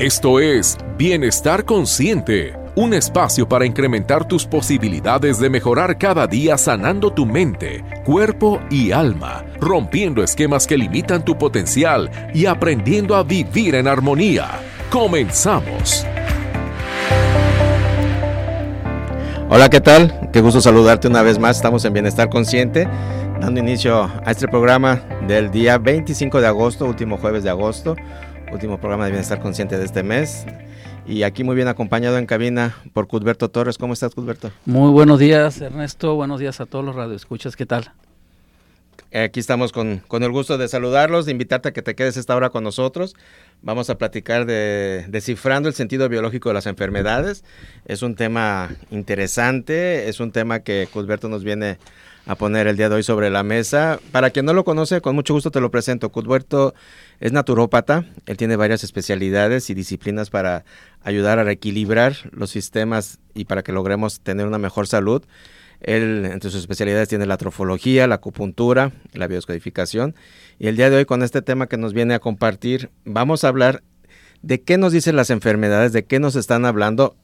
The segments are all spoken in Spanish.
Esto es Bienestar Consciente, un espacio para incrementar tus posibilidades de mejorar cada día sanando tu mente, cuerpo y alma, rompiendo esquemas que limitan tu potencial y aprendiendo a vivir en armonía. Comenzamos. Hola, ¿qué tal? Qué gusto saludarte una vez más. Estamos en Bienestar Consciente, dando inicio a este programa del día 25 de agosto, último jueves de agosto último programa de Bienestar Consciente de este mes. Y aquí muy bien acompañado en cabina por Cudberto Torres. ¿Cómo estás, Cudberto? Muy buenos días, Ernesto. Buenos días a todos los radioescuchas. ¿Qué tal? Aquí estamos con, con, el gusto de saludarlos, de invitarte a que te quedes esta hora con nosotros. Vamos a platicar de descifrando el sentido biológico de las enfermedades. Es un tema interesante, es un tema que Cudberto nos viene a poner el día de hoy sobre la mesa. Para quien no lo conoce, con mucho gusto te lo presento. Cudberto es naturópata, él tiene varias especialidades y disciplinas para ayudar a reequilibrar los sistemas y para que logremos tener una mejor salud. Él, entre sus especialidades, tiene la trofología, la acupuntura, la bioscodificación. Y el día de hoy, con este tema que nos viene a compartir, vamos a hablar de qué nos dicen las enfermedades, de qué nos están hablando.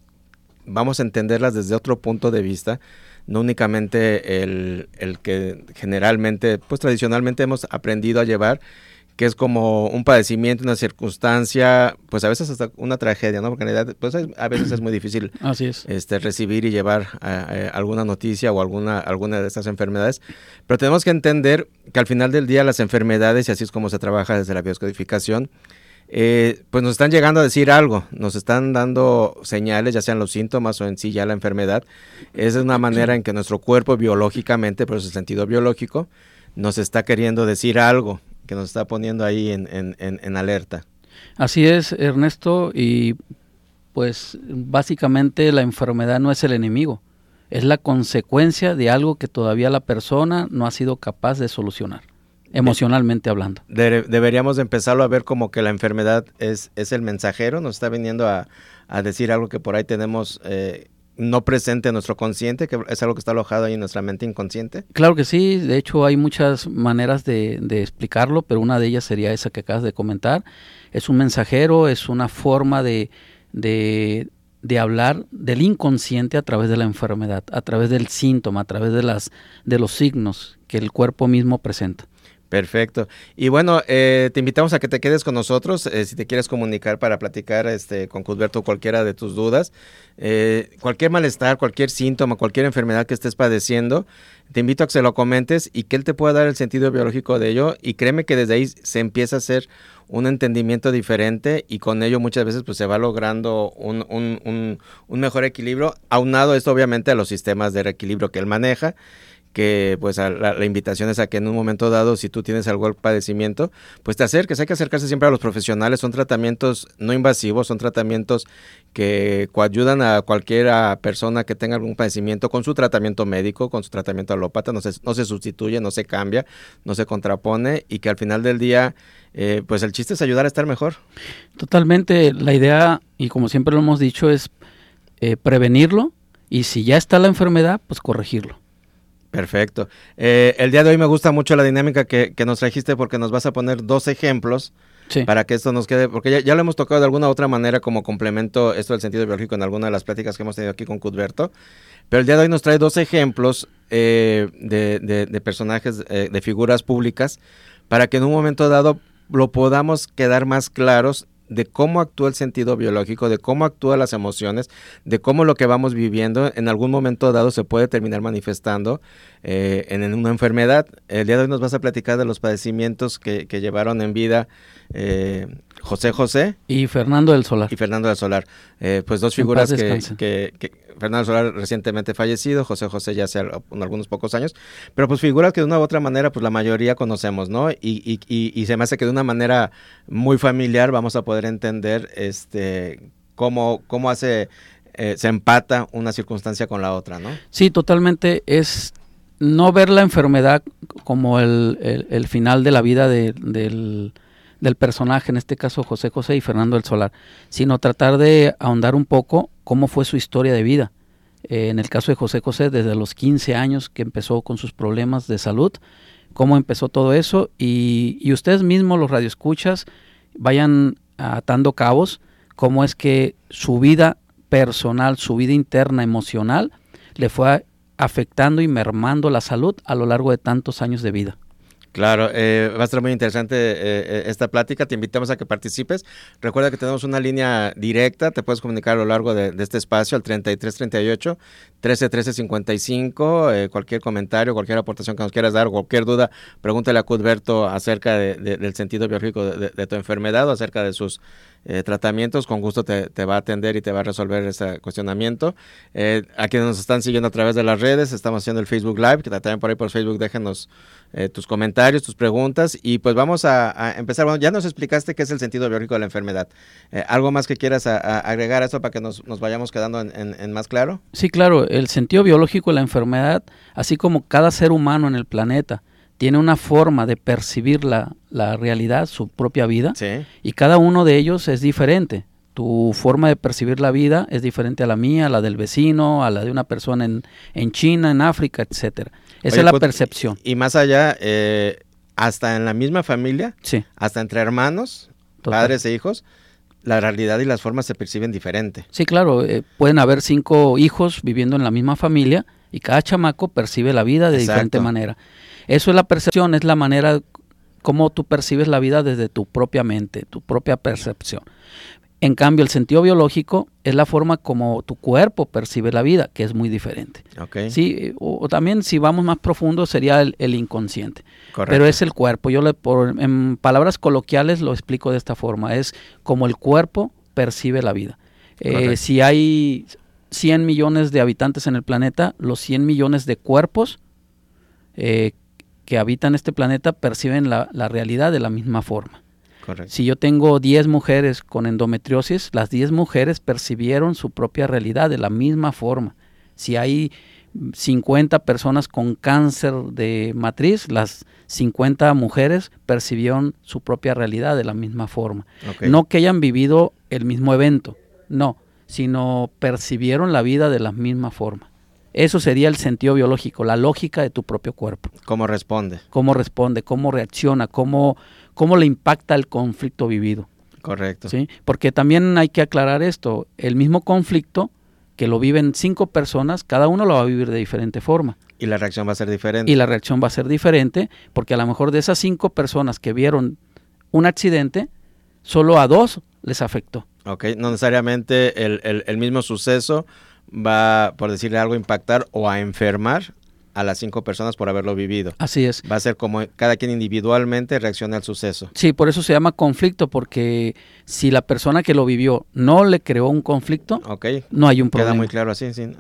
Vamos a entenderlas desde otro punto de vista no únicamente el, el, que generalmente, pues tradicionalmente hemos aprendido a llevar, que es como un padecimiento, una circunstancia, pues a veces hasta una tragedia, ¿no? Porque en realidad, pues a veces es muy difícil Así es. este, recibir y llevar alguna noticia o alguna, alguna de estas enfermedades. Pero tenemos que entender que al final del día las enfermedades, y así es como se trabaja desde la bioscodificación, eh, pues nos están llegando a decir algo, nos están dando señales, ya sean los síntomas o en sí ya la enfermedad. Es una manera en que nuestro cuerpo biológicamente, por su sentido biológico, nos está queriendo decir algo, que nos está poniendo ahí en, en alerta. Así es, Ernesto, y pues básicamente la enfermedad no es el enemigo, es la consecuencia de algo que todavía la persona no ha sido capaz de solucionar emocionalmente hablando. deberíamos empezarlo a ver como que la enfermedad es, es el mensajero, nos está viniendo a, decir algo que por ahí tenemos eh, no presente en nuestro consciente, que es algo que está alojado ahí en nuestra mente inconsciente. Claro que sí, de hecho hay muchas maneras de, explicarlo, pero una de ellas sería esa que acabas de comentar. Es un mensajero, es una forma de, de, de hablar del inconsciente a través de la enfermedad, a través del síntoma, a través de, las, de los signos que el cuerpo mismo presenta. Perfecto. Y bueno, eh, te invitamos a que te quedes con nosotros eh, si te quieres comunicar para platicar este, con Cusberto cualquiera de tus dudas. Eh, cualquier malestar, cualquier síntoma, cualquier enfermedad que estés padeciendo, te invito a que se lo comentes y que él te pueda dar el sentido biológico de ello. Y créeme que desde ahí se empieza a hacer un entendimiento diferente y con ello muchas veces pues se va logrando un, un, un mejor equilibrio, aunado esto obviamente a los sistemas de reequilibrio que él maneja que pues la, invitación es a que en un momento dado, si tú tienes algún padecimiento, pues te acerques, hay que acercarse siempre a los profesionales, son tratamientos no invasivos, son tratamientos que ayudan a cualquier persona que tenga algún padecimiento con su tratamiento médico, con su tratamiento alópata, no se, no se sustituye, no se cambia, no se contrapone y que al final del día, eh, pues el chiste es ayudar a estar mejor. Totalmente, la idea, y como siempre lo hemos dicho, es eh, prevenirlo y si ya está la enfermedad, pues corregirlo. Perfecto. Eh, el día de hoy me gusta mucho la dinámica que, nos trajiste porque nos vas a poner dos ejemplos para que esto nos quede, porque ya, lo hemos tocado de alguna u otra manera como complemento esto del sentido biológico en alguna de las pláticas que hemos tenido aquí con Cudberto, pero el día de hoy nos trae dos ejemplos eh, de, personajes, eh, de figuras públicas, para que en un momento dado lo podamos quedar más claros de cómo actúa el sentido biológico, de cómo actúan las emociones, de cómo lo que vamos viviendo en algún momento dado se puede terminar manifestando eh, en, una enfermedad. El día de hoy nos vas a platicar de los padecimientos que, llevaron en vida eh, José José. Y Fernando del Solar. Y Fernando del Solar. Eh, pues dos figuras que, Fernando Solar recientemente fallecido, José José ya hace algunos pocos años, pero pues figuras que de una u otra manera pues la mayoría conocemos, ¿no? Y, y, y, se me hace que de una manera muy familiar vamos a poder entender este cómo, cómo hace, eh, se empata una circunstancia con la otra, ¿no? Sí, totalmente. Es no ver la enfermedad como el, el, final de la vida del, del personaje, en este caso José José y Fernando del Solar, sino tratar de ahondar un poco cómo fue su historia de vida. Eh, en el caso de José José, desde los 15 años que empezó con sus problemas de salud, cómo empezó todo eso y, ustedes mismos, los radioescuchas, vayan atando cabos cómo es que su vida personal, su vida interna, emocional, le fue afectando y mermando la salud a lo largo de tantos años de vida. Claro, eh, va a estar muy interesante eh, eh, esta plática. Te invitamos a que participes. Recuerda que tenemos una línea directa. Te puedes comunicar a lo largo de, este espacio al 3338 131355. Eh, cualquier comentario, cualquier aportación que nos quieras dar, cualquier duda, pregúntale a Cudberto acerca del sentido biológico de, tu enfermedad o acerca de sus tratamientos. Con gusto te, va a atender y te va a resolver ese cuestionamiento. a quienes nos están siguiendo a través de las redes, estamos haciendo el Facebook Live, que también por ahí por Facebook déjenos eh, tus comentarios, tus preguntas y pues vamos a, empezar. Bueno, ya nos explicaste qué es el sentido biológico de la enfermedad. Eh, ¿Algo más que quieras agregar a eso para que nos, vayamos quedando en, más claro? Sí, claro. El sentido biológico de la enfermedad, así como cada ser humano en el planeta, tiene una forma de percibir la, la realidad, su propia vida, y cada uno de ellos es diferente. Tu forma de percibir la vida es diferente a la mía, a la del vecino, a la de una persona en, en China, en África, etcétera. Esa es la pues, percepción. Y, más allá, eh, hasta en la misma familia, sí. hasta entre hermanos, padres e hijos, la realidad y las formas se perciben diferente. Sí, claro, eh, pueden haber cinco hijos viviendo en la misma familia y cada chamaco percibe la vida de diferente manera. Eso es la percepción, es la manera como tú percibes la vida desde tu propia mente, tu propia percepción. En cambio, el sentido biológico es la forma como tu cuerpo percibe la vida, que es muy diferente. Sí, o, también si vamos más profundo sería el, inconsciente. Pero es el cuerpo. Yo le, por, en palabras coloquiales lo explico de esta forma. Es como el cuerpo percibe la vida. Eh, si hay 100 millones de habitantes en el planeta, los 100 millones de cuerpos eh, que habitan este planeta perciben la realidad de la misma forma. Si yo tengo 10 mujeres con endometriosis, las 10 mujeres percibieron su propia realidad de la misma forma. Si hay 50 personas con cáncer de matriz, las 50 mujeres percibieron su propia realidad de la misma forma. No que hayan vivido el mismo evento, no, sino percibieron la vida de la misma forma. Eso sería el sentido biológico, la lógica de tu propio cuerpo. ¿Cómo responde? Cómo responde, cómo reacciona, cómo, cómo le impacta el conflicto vivido. Correcto. ¿sí? Porque también hay que aclarar esto, el mismo conflicto que lo viven cinco personas, cada uno lo va a vivir de diferente forma. Y la reacción va a ser diferente. Y la reacción va a ser diferente porque a lo mejor de esas cinco personas que vieron un accidente, solo a dos les afectó. Ok, no necesariamente el, el mismo suceso va, por decirle algo, a impactar o a enfermar a las cinco personas por haberlo vivido. Así es. Va a ser como cada quien individualmente reacciona al suceso. Sí, por eso se llama conflicto, porque si la persona que lo vivió no le creó un conflicto, no hay un problema. Queda muy claro así, sí.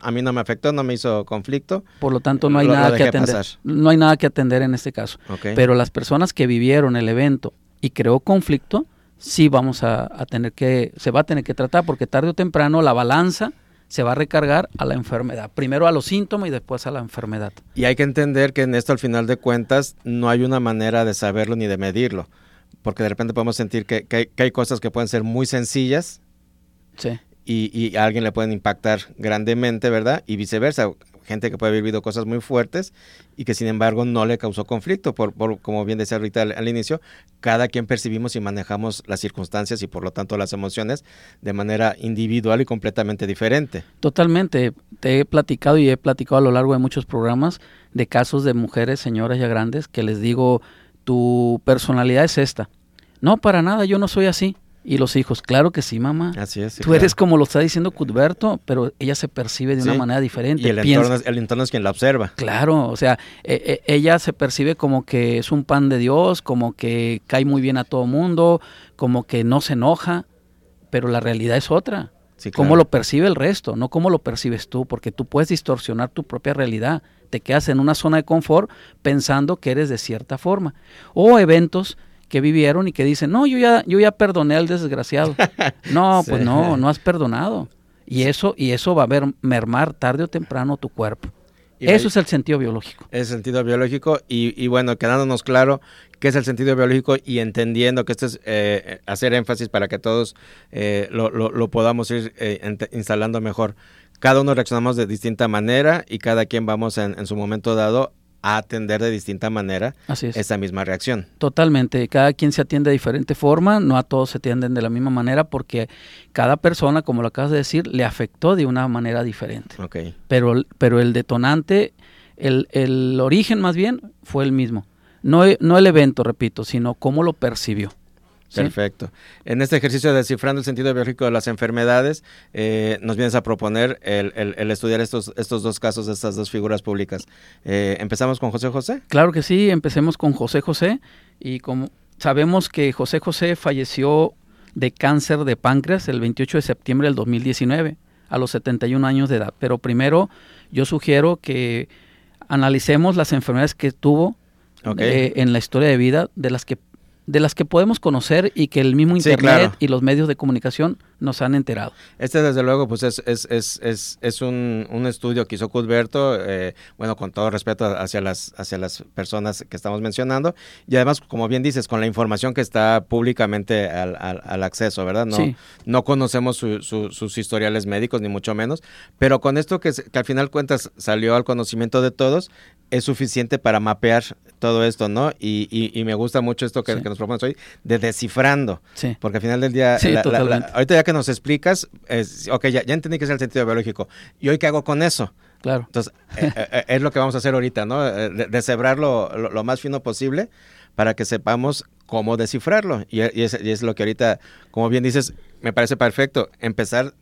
A mí no me afectó, no me hizo conflicto. Por lo tanto, no hay nada que atender. No hay nada que atender en este caso. Pero las personas que vivieron el evento y creó conflicto, sí vamos a, a tener que, se va a tener que tratar, porque tarde o temprano la balanza se va a recargar a la enfermedad. Primero a los síntomas y después a la enfermedad. Y hay que entender que en esto al final de cuentas no hay una manera de saberlo ni de medirlo. Porque de repente podemos sentir que, hay, cosas que pueden ser muy sencillas sí. y, y, a alguien le pueden impactar grandemente, ¿verdad? Y viceversa gente que puede haber vivido cosas muy fuertes y que sin embargo no le causó conflicto, por, como bien decía ahorita al, inicio, cada quien percibimos y manejamos las circunstancias y por lo tanto las emociones de manera individual y completamente diferente. Totalmente, te he platicado y he platicado a lo largo de muchos programas de casos de mujeres, señoras ya grandes, que les digo, tu personalidad es esta. No, para nada, yo no soy así. Y los hijos, claro que sí, mamá. Así es. Tú eres como lo está diciendo Cudberto, pero ella se percibe de una manera diferente. Y el entorno, el entorno, es quien la observa. Claro, o sea, e, e, ella se percibe como que es un pan de Dios, como que cae muy bien a todo mundo, como que no se enoja, pero la realidad es otra. Sí, Cómo lo percibe el resto, no cómo lo percibes tú, porque tú puedes distorsionar tu propia realidad. Te quedas en una zona de confort pensando que eres de cierta forma. O eventos que vivieron y que dicen, no, yo ya, yo ya perdoné al desgraciado. No, pues no, no has perdonado. Y eso, y eso va a ver mermar tarde o temprano tu cuerpo. eso es el sentido biológico. Es el sentido biológico y, bueno, quedándonos claro qué es el sentido biológico y entendiendo que esto es eh, hacer énfasis para que todos eh, lo, podamos ir eh, instalando mejor. Cada uno reaccionamos de distinta manera y cada quien vamos en, en su momento dado a atender de distinta manera esa misma reacción. Totalmente, cada quien se atiende de diferente forma, no a todos se atienden de la misma manera porque cada persona, como lo acabas de decir, le afectó de una manera diferente. Okay. Pero, pero el detonante, el, el origen más bien fue el mismo. No, no el evento, repito, sino cómo lo percibió. Perfecto. En este ejercicio de descifrando el sentido biológico de las enfermedades, eh, nos vienes a proponer el, estudiar estos, estos dos casos de estas dos figuras públicas. Eh, ¿Empezamos con José José? Claro que sí, empecemos con José José. Y como sabemos que José José falleció de cáncer de páncreas el 28 de septiembre del 2019, a los 71 años de edad. Pero primero yo sugiero que analicemos las enfermedades que tuvo eh, en la historia de vida, de las que de las que podemos conocer y que el mismo Internet y los medios de comunicación nos han enterado. Este, desde luego, pues es, es, es, es, un, un, estudio que hizo Cuthberto, eh, bueno, con todo respeto hacia las, hacia las personas que estamos mencionando, y además, como bien dices, con la información que está públicamente al, al, acceso, ¿verdad? No, no conocemos sus historiales médicos, ni mucho menos, pero con esto que, que al final cuentas salió al conocimiento de todos, es suficiente para mapear todo esto, ¿no? Y, y, me gusta mucho esto que, nos propones hoy, de descifrando. Sí. Porque al final del día, ahorita ya que nos explicas, es, ok, ya, ya entendí que es el sentido biológico. ¿Y hoy qué hago con eso? Claro. Entonces, eh, eh, eh, es lo que vamos a hacer ahorita, ¿no? Deshebrarlo lo, más fino posible para que sepamos cómo descifrarlo. Y, y, es, y, es, lo que ahorita, como bien dices, me parece perfecto. Empezar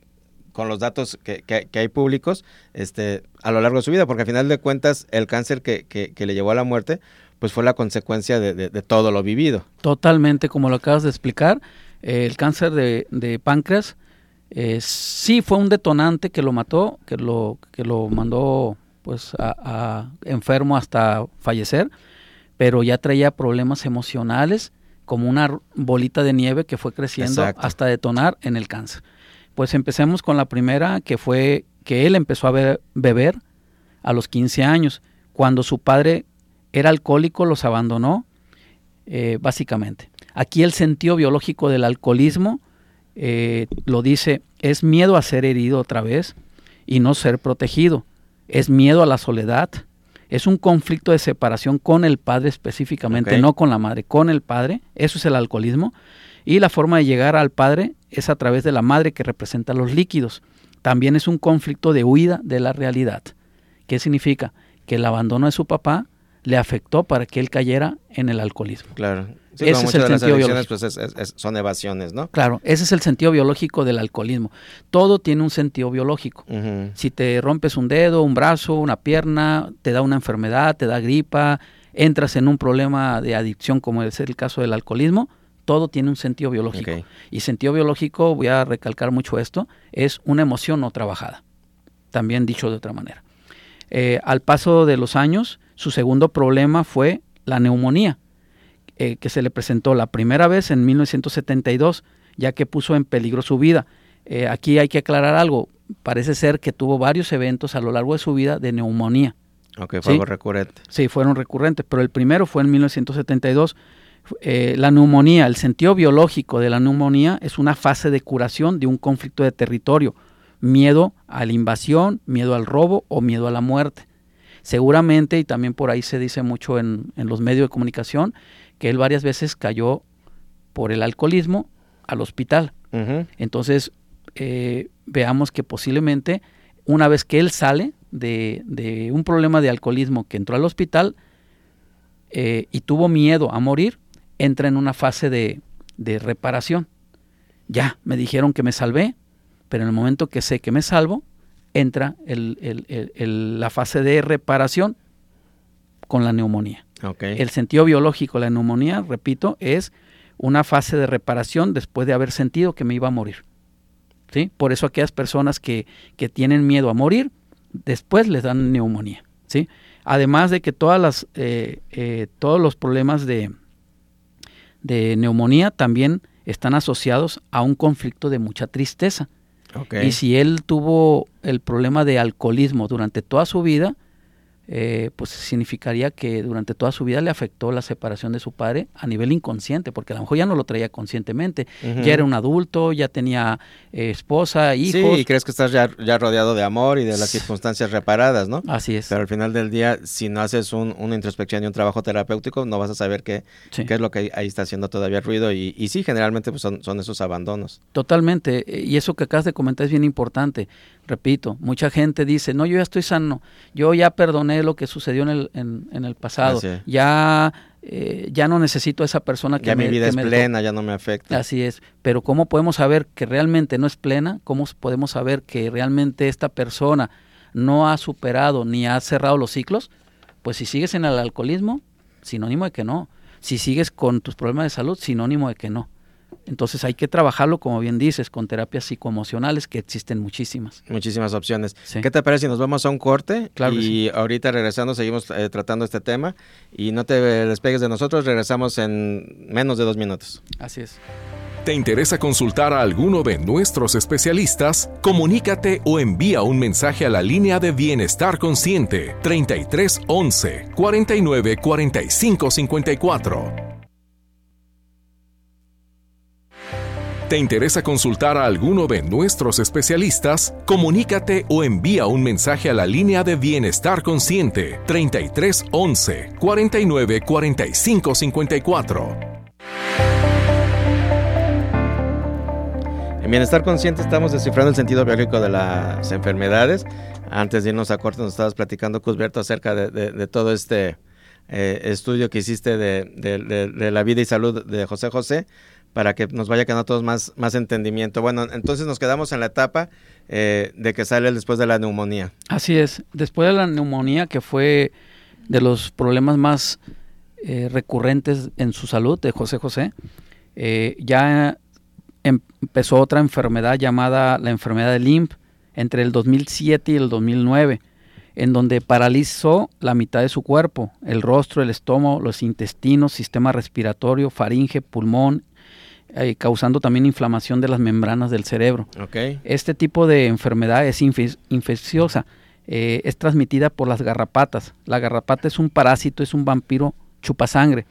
con los datos que, que, hay públicos este, a lo largo de su vida, porque al final de cuentas el cáncer que, que le llevó a la muerte, pues fue la consecuencia de, de, todo lo vivido. Totalmente, como lo acabas de explicar, eh, el cáncer de, de páncreas eh, sí fue un detonante que lo mató, que lo, que lo mandó pues a, enfermo hasta fallecer, pero ya traía problemas emocionales como una bolita de nieve que fue creciendo hasta detonar en el cáncer. Pues empecemos con la primera, que fue que él empezó a beber a los 15 años, cuando su padre era alcohólico, los abandonó, eh, básicamente. Aquí el sentido biológico del alcoholismo eh, lo dice, es miedo a ser herido otra vez y no ser protegido, es miedo a la soledad, es un conflicto de separación con el padre específicamente, no con la madre, con el padre, eso es el alcoholismo, y la forma de llegar al padre es a través de la madre que representa los líquidos. También es un conflicto de huida de la realidad. ¿Qué significa? Que el abandono de su papá le afectó para que él cayera en el alcoholismo. Claro. ese es el sentido biológico. Pues son evasiones, ¿no? Claro, ese es el sentido biológico del alcoholismo. Todo tiene un sentido biológico. Si te rompes un dedo, un brazo, una pierna, te da una enfermedad, te da gripa, entras en un problema de adicción como es el caso del alcoholismo, todo tiene un sentido biológico. Y sentido biológico, voy a recalcar mucho esto, es una emoción no trabajada. También dicho de otra manera. Eh, al paso de los años, su segundo problema fue la neumonía, eh, que se le presentó la primera vez en 1972, ya que puso en peligro su vida. Eh, aquí hay que aclarar algo. Parece ser que tuvo varios eventos a lo largo de su vida de neumonía. Ok, fue algo recurrente. Sí, fueron recurrentes, pero el primero fue en 1972 eh, la neumonía, el sentido biológico de la neumonía es una fase de curación de un conflicto de territorio, miedo a la invasión, miedo al robo o miedo a la muerte. Seguramente, y también por ahí se dice mucho en, los medios de comunicación, que él varias veces cayó por el alcoholismo al hospital. Entonces, eh, veamos que posiblemente una vez que él sale de, un problema de alcoholismo que entró al hospital eh, y tuvo miedo a morir, entra en una fase de, reparación. Ya, me dijeron que me salvé, pero en el momento que sé que me salvo, entra la fase de reparación con la neumonía. El sentido biológico de la neumonía, repito, es una fase de reparación después de haber sentido que me iba a morir. ¿Sí? Por eso aquellas personas que, tienen miedo a morir, después les dan neumonía. ¿sí? Además de que todas las, eh, eh, todos los problemas de, de neumonía también están asociados a un conflicto de mucha tristeza. Y si él tuvo el problema de alcoholismo durante toda su vida, eh, pues significaría que durante toda su vida le afectó la separación de su padre a nivel inconsciente, porque a lo mejor ya no lo traía conscientemente, ya era un adulto, ya tenía eh, esposa, hijos. Sí, y crees que estás ya, rodeado de amor y de las circunstancias reparadas, ¿no? Así es. Pero al final del día, si no haces una introspección y un trabajo terapéutico, no vas a saber qué, qué es lo que ahí está haciendo todavía ruido y, y sí, generalmente pues son, son esos abandonos. Totalmente, y eso que acabas de comentar es bien importante repito, mucha gente dice, no, yo ya estoy sano, yo ya perdoné lo que sucedió en el, en, el pasado, ya, eh, ya no necesito a esa persona que ya mi vida es plena, ya no me afecta. Así es, pero ¿cómo podemos saber que realmente no es plena? ¿Cómo podemos saber que realmente esta persona no ha superado ni ha cerrado los ciclos? Pues si sigues en el alcoholismo, sinónimo de que no. Si sigues con tus problemas de salud, sinónimo de que no. Entonces hay que trabajarlo, como bien dices, con terapias psicoemocionales, que existen muchísimas. Muchísimas opciones. ¿Qué te parece si nos vamos a un corte? Claro. Y ahorita regresando seguimos eh, tratando este tema. Y no te despegues de nosotros, regresamos en menos de dos minutos. Así es. ¿Te interesa consultar a alguno de nuestros especialistas? Comunícate o envía un mensaje a la línea de Bienestar Consciente 33 11 49 45 54. ¿Te interesa consultar a alguno de nuestros especialistas? Comunícate o envía un mensaje a la línea de Bienestar Consciente 33 11 49 45 54. En Bienestar Consciente estamos descifrando el sentido biológico de las enfermedades. Antes de irnos a corte nos estabas platicando, Cusberto, acerca de, todo este eh, estudio que hiciste de la vida y salud de José José para que nos vaya quedando a todos más, más entendimiento. Bueno, entonces nos quedamos en la etapa eh, de que sale después de la neumonía. Así es, después de la neumonía, que fue de los problemas más eh, recurrentes en su salud de José José, eh, ya empezó otra enfermedad llamada la enfermedad de Lyme entre el 2007 y el 2009 en donde paralizó la mitad de su cuerpo, el rostro, el estómago, los intestinos, sistema respiratorio, faringe, pulmón, eh, causando también inflamación de las membranas del cerebro. Este tipo de enfermedad es infecciosa, eh, es transmitida por las garrapatas. La garrapata es un parásito, es un vampiro chupasangre.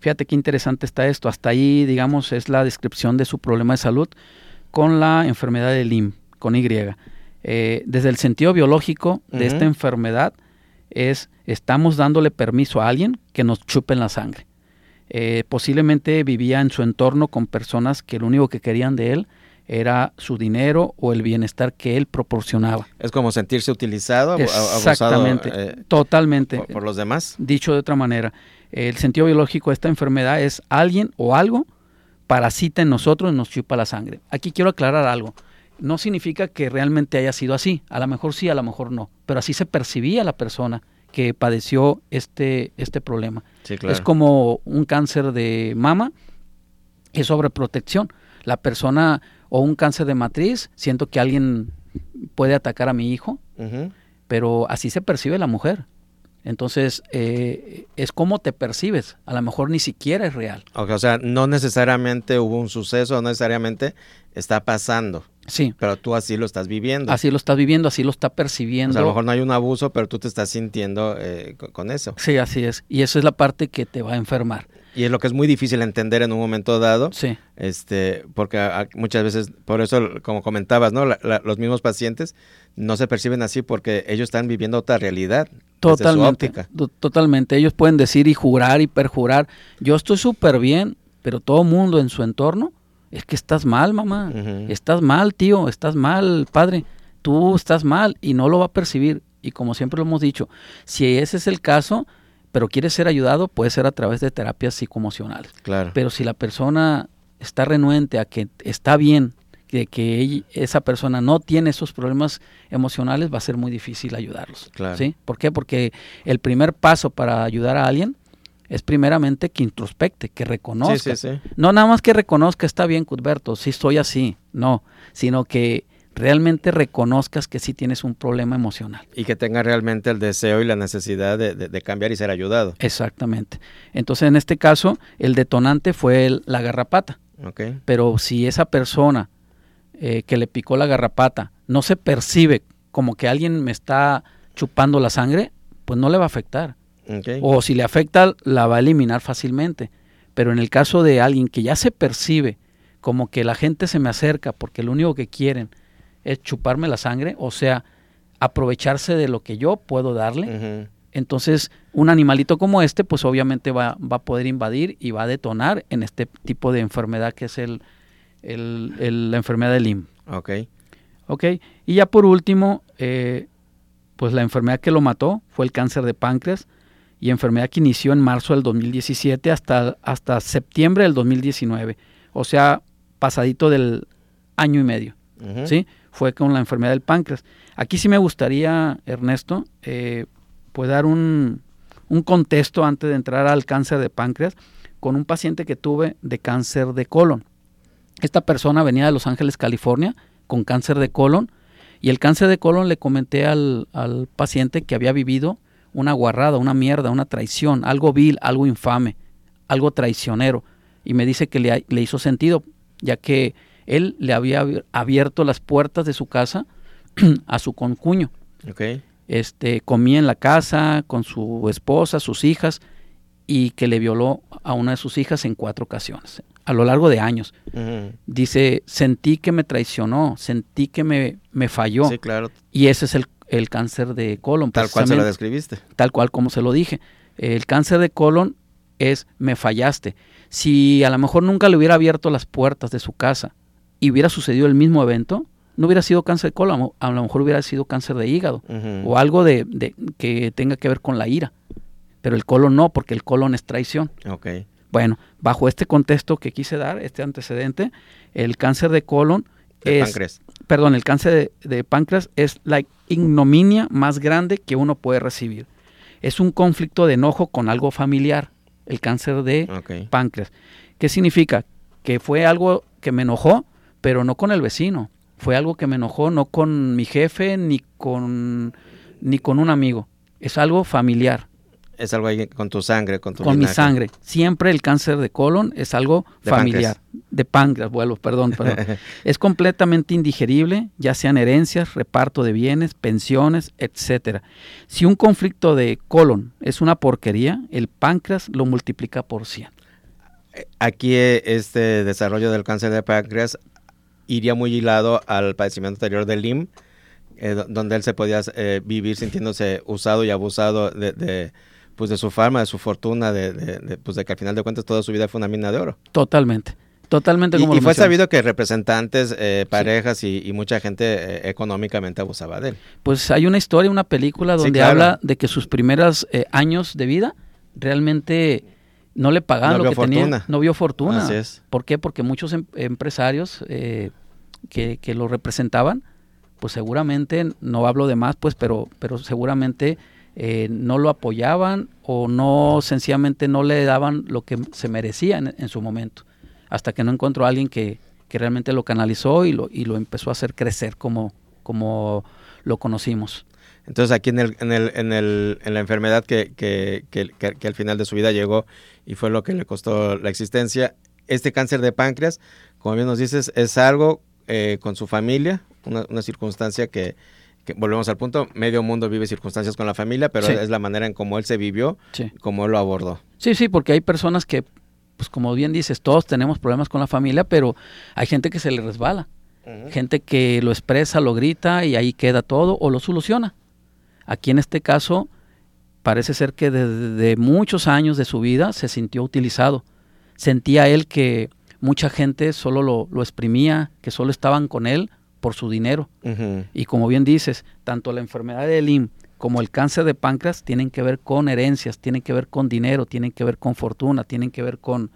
Fíjate qué interesante está esto. Hasta ahí, digamos, es la descripción de su problema de salud con la enfermedad de Lyme, con Y. Eh, desde el sentido biológico de esta enfermedad es, estamos dándole permiso a alguien que nos chupe la sangre. Eh, posiblemente vivía en su entorno con personas que lo único que querían de él era su dinero o el bienestar que él proporcionaba. Es como sentirse utilizado, Exactamente, eh, totalmente. Por, los demás. Dicho de otra manera, el sentido biológico de esta enfermedad es alguien o algo parasita en nosotros y nos chupa la sangre. Aquí quiero aclarar algo. No significa que realmente haya sido así. A lo mejor sí, a lo mejor no. Pero así se percibía la persona que padeció este, este problema. Es como un cáncer de mama, es sobreprotección. La persona o un cáncer de matriz, siento que alguien puede atacar a mi hijo, pero así se percibe la mujer. Entonces, eh, es como te percibes. A lo mejor ni siquiera es real. o sea, no necesariamente hubo un suceso, no necesariamente está pasando. Sí. Pero tú así lo estás viviendo. Así lo estás viviendo, así lo está percibiendo. a lo mejor no hay un abuso, pero tú te estás sintiendo eh, con eso. Sí, así es. Y eso es la parte que te va a enfermar. Y es lo que es muy difícil entender en un momento dado. Sí. Este, porque muchas veces, por eso, como comentabas, ¿no? los mismos pacientes no se perciben así porque ellos están viviendo otra realidad. Totalmente. Totalmente. Ellos pueden decir y jurar y perjurar, yo estoy súper bien, pero todo mundo en su entorno es que estás mal, mamá, estás mal, tío, estás mal, padre, tú estás mal y no lo va a percibir. Y como siempre lo hemos dicho, si ese es el caso, pero quieres ser ayudado, puede ser a través de terapias psicoemocionales. Claro. Pero si la persona está renuente a que está bien, de que esa persona no tiene esos problemas emocionales, va a ser muy difícil ayudarlos. Claro. ¿sí? ¿Por qué? Porque el primer paso para ayudar a alguien es primeramente que introspecte, que reconozca. No nada más que reconozca, está bien, Cuthberto, sí soy así, no, sino que realmente reconozcas que sí tienes un problema emocional. Y que tenga realmente el deseo y la necesidad de, cambiar y ser ayudado. Exactamente. Entonces, en este caso, el detonante fue la garrapata. Okay. Pero si esa persona eh, que le picó la garrapata no se percibe como que alguien me está chupando la sangre, pues no le va a afectar. O si le afecta, la va a eliminar fácilmente. Pero en el caso de alguien que ya se percibe como que la gente se me acerca porque lo único que quieren es chuparme la sangre, o sea, aprovecharse de lo que yo puedo darle, entonces un animalito como este, pues obviamente va, va, a poder invadir y va a detonar en este tipo de enfermedad que es el, la enfermedad del Lyme. Ok. Ok, y ya por último, eh, pues la enfermedad que lo mató fue el cáncer de páncreas y enfermedad que inició en marzo del 2017 hasta, hasta septiembre del 2019, o sea, pasadito del año y medio, ¿sí? Fue con la enfermedad del páncreas. Aquí sí me gustaría, Ernesto, eh, pues dar un, un contexto antes de entrar al cáncer de páncreas con un paciente que tuve de cáncer de colon. Esta persona venía de Los Ángeles, California, con cáncer de colon, y el cáncer de colon le comenté al, al paciente que había vivido una guarrada, una mierda, una traición, algo vil, algo infame, algo traicionero. Y me dice que le, le hizo sentido, ya que él le había abierto las puertas de su casa a su concuño. Okay. Este, comía en la casa con su esposa, sus hijas, y que le violó a una de sus hijas en cuatro ocasiones, a lo largo de años. Dice, sentí que me traicionó, sentí que me, me falló. Sí, claro. Y ese es el, el cáncer de colon. Tal cual se lo describiste. Tal cual como se lo dije. El cáncer de colon es me fallaste. Si a lo mejor nunca le hubiera abierto las puertas de su casa y hubiera sucedido el mismo evento, no hubiera sido cáncer de colon, a lo mejor hubiera sido cáncer de hígado o algo de, de, que tenga que ver con la ira. Pero el colon no, porque el colon es traición. Okay. Bueno, bajo este contexto que quise dar, este antecedente, el cáncer de colon de es, páncreas. Perdón, el cáncer de, de, páncreas es la ignominia más grande que uno puede recibir. Es un conflicto de enojo con algo familiar, el cáncer de okay. páncreas. ¿Qué significa? Que fue algo que me enojó, pero no con el vecino. Fue algo que me enojó no con mi jefe ni con ni con un amigo. Es algo familiar es algo ahí con tu sangre, con tu Con linaje. mi sangre. Siempre el cáncer de colon es algo de familiar. Páncreas. De páncreas, vuelvo, perdón, perdón. es completamente indigerible, ya sean herencias, reparto de bienes, pensiones, etcétera. Si un conflicto de colon es una porquería, el páncreas lo multiplica por 100. Aquí este desarrollo del cáncer de páncreas iría muy hilado al padecimiento anterior del Lyme, eh, donde él se podía eh, vivir sintiéndose usado y abusado de, de pues de su fama, de su fortuna, de, de, de, pues de que al final de cuentas toda su vida fue una mina de oro. Totalmente. Totalmente como y, lo y fue sabido que representantes, eh, parejas sí. y, y, mucha gente eh, económicamente abusaba de él. Pues hay una historia, una película donde sí, claro. habla de que sus primeros eh, años de vida realmente no le pagaban no lo que fortuna. tenía. No vio fortuna. Así es. ¿Por qué? Porque muchos em empresarios eh, que, que, lo representaban, pues seguramente, no hablo de más, pues, pero, pero seguramente eh, no lo apoyaban o no, sencillamente no le daban lo que se merecía en, su momento, hasta que no encontró a alguien que, que realmente lo canalizó y lo, y lo empezó a hacer crecer como, como lo conocimos. Entonces aquí en, el, en, el, en, el, en la enfermedad que, que, que, que, al final de su vida llegó y fue lo que le costó la existencia, este cáncer de páncreas, como bien nos dices, es algo eh, con su familia, una, una circunstancia que, que, volvemos al punto, medio mundo vive circunstancias con la familia, pero sí. es la manera en cómo él se vivió, sí. cómo él lo abordó. Sí, sí, porque hay personas que, pues como bien dices, todos tenemos problemas con la familia, pero hay gente que se le resbala, uh -huh. gente que lo expresa, lo grita y ahí queda todo o lo soluciona. Aquí en este caso parece ser que desde muchos años de su vida se sintió utilizado. Sentía él que mucha gente solo lo, lo exprimía, que solo estaban con él por su dinero. Uh -huh. Y como bien dices, tanto la enfermedad de Lyme como el cáncer de páncreas tienen que ver con herencias, tienen que ver con dinero, tienen que ver con fortuna, tienen que ver con,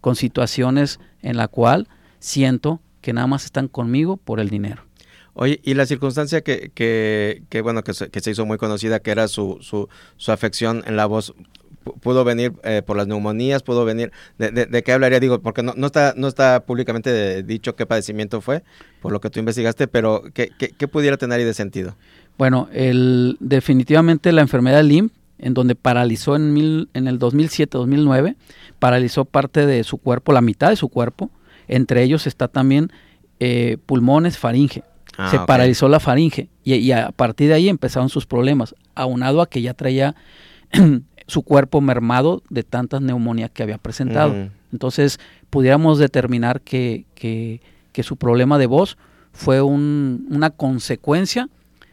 con situaciones en la cual siento que nada más están conmigo por el dinero. Oye, y la circunstancia que, que, que bueno, que se, que se, hizo muy conocida, que era su, su, su afección en la voz, pudo venir eh, por las neumonías, pudo venir, de, de, de, qué hablaría? Digo, porque no, no, está, no está públicamente dicho qué padecimiento fue, por lo que tú investigaste, pero ¿qué, qué, qué pudiera tener ahí de sentido? Bueno, el, definitivamente la enfermedad Lyme, en donde paralizó en, mil, en el 2007-2009, paralizó parte de su cuerpo, la mitad de su cuerpo, entre ellos está también eh, pulmones, faringe. se paralizó la faringe y, a partir de ahí empezaron sus problemas, aunado a que ya traía su cuerpo mermado de tantas neumonías que había presentado. Entonces, pudiéramos determinar que, que, su problema de voz fue una consecuencia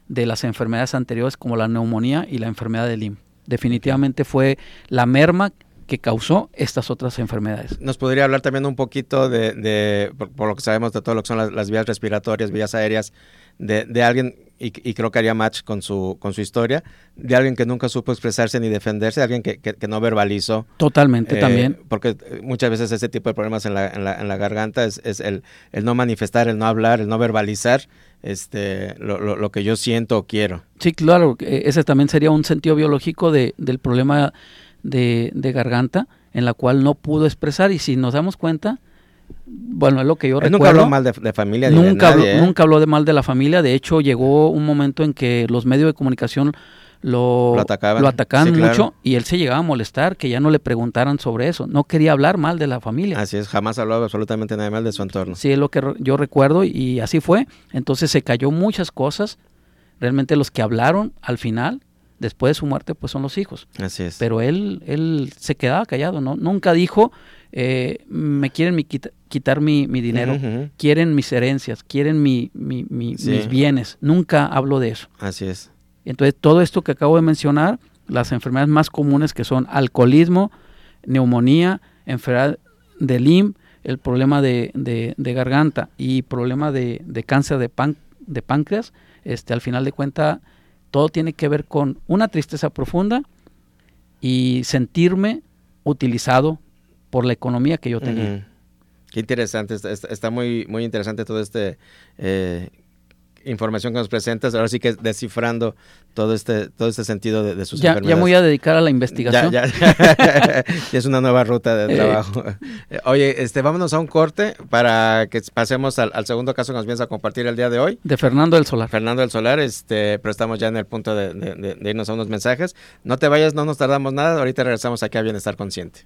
de las enfermedades anteriores como la neumonía y la enfermedad de Lyme. Definitivamente fue la merma que causó estas otras enfermedades. ¿Nos podría hablar también un poquito de, por, lo que sabemos de todo lo que son las, vías respiratorias, vías aéreas, de, alguien, y, creo que haría match con su, con su historia, de alguien que nunca supo expresarse ni defenderse, alguien que, no verbalizó? Totalmente, eh, también. Porque muchas veces ese tipo de problemas en la, en la, en la garganta es, es el, el, no manifestar, el no hablar, el no verbalizar este, lo, lo, lo, que yo siento o quiero. Sí, claro, ese también sería un sentido biológico de, del problema de, de, garganta en la cual no pudo expresar y si nos damos cuenta, bueno, es lo que yo recuerdo. Nunca habló mal de, familia. Nunca, de nadie, habló, ¿eh? nunca habló de mal de la familia, de hecho llegó un momento en que los medios de comunicación lo, atacaban, mucho y él se llegaba a molestar que ya no le preguntaran sobre eso. No quería hablar mal de la familia. Así es, jamás habló absolutamente nada mal de su entorno. Sí, es lo que yo recuerdo y así fue. Entonces se cayó muchas cosas. Realmente los que hablaron al final, después de su muerte, pues son los hijos. Así es. Pero él, él se quedaba callado, ¿no? Nunca dijo, eh, me quieren quitar mi, dinero, quieren mis herencias, quieren mi, mis bienes. Nunca hablo de eso. Así es. Entonces, todo esto que acabo de mencionar, las enfermedades más comunes que son alcoholismo, neumonía, enfermedad de Lyme, el problema de, garganta y problema de, cáncer de, de páncreas, este, al final de cuentas, todo tiene que ver con una tristeza profunda y sentirme utilizado por la economía que yo tenía. Qué interesante, está, muy, muy interesante todo este eh, información que nos presentas, ahora sí que descifrando todo este, todo este sentido de, de sus ya, enfermedades. Ya me voy a dedicar a la investigación. Ya, es una nueva ruta de eh. trabajo. Oye, este, vámonos a un corte para que pasemos al, segundo caso que nos vienes a compartir el día de hoy. De Fernando del Solar. Fernando del Solar, este, pero estamos ya en el punto de, de irnos a unos mensajes. No te vayas, no nos tardamos nada, ahorita regresamos aquí a Bienestar Consciente.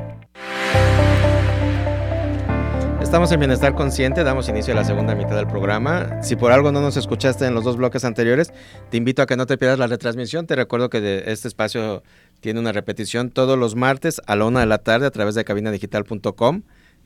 Estamos en Bienestar Consciente, damos inicio a la segunda mitad del programa. Si por algo no nos escuchaste en los dos bloques anteriores, te invito a que no te pierdas la retransmisión. Te recuerdo que este espacio tiene una repetición todos los martes a la una de la tarde a través de cabinadigital.com.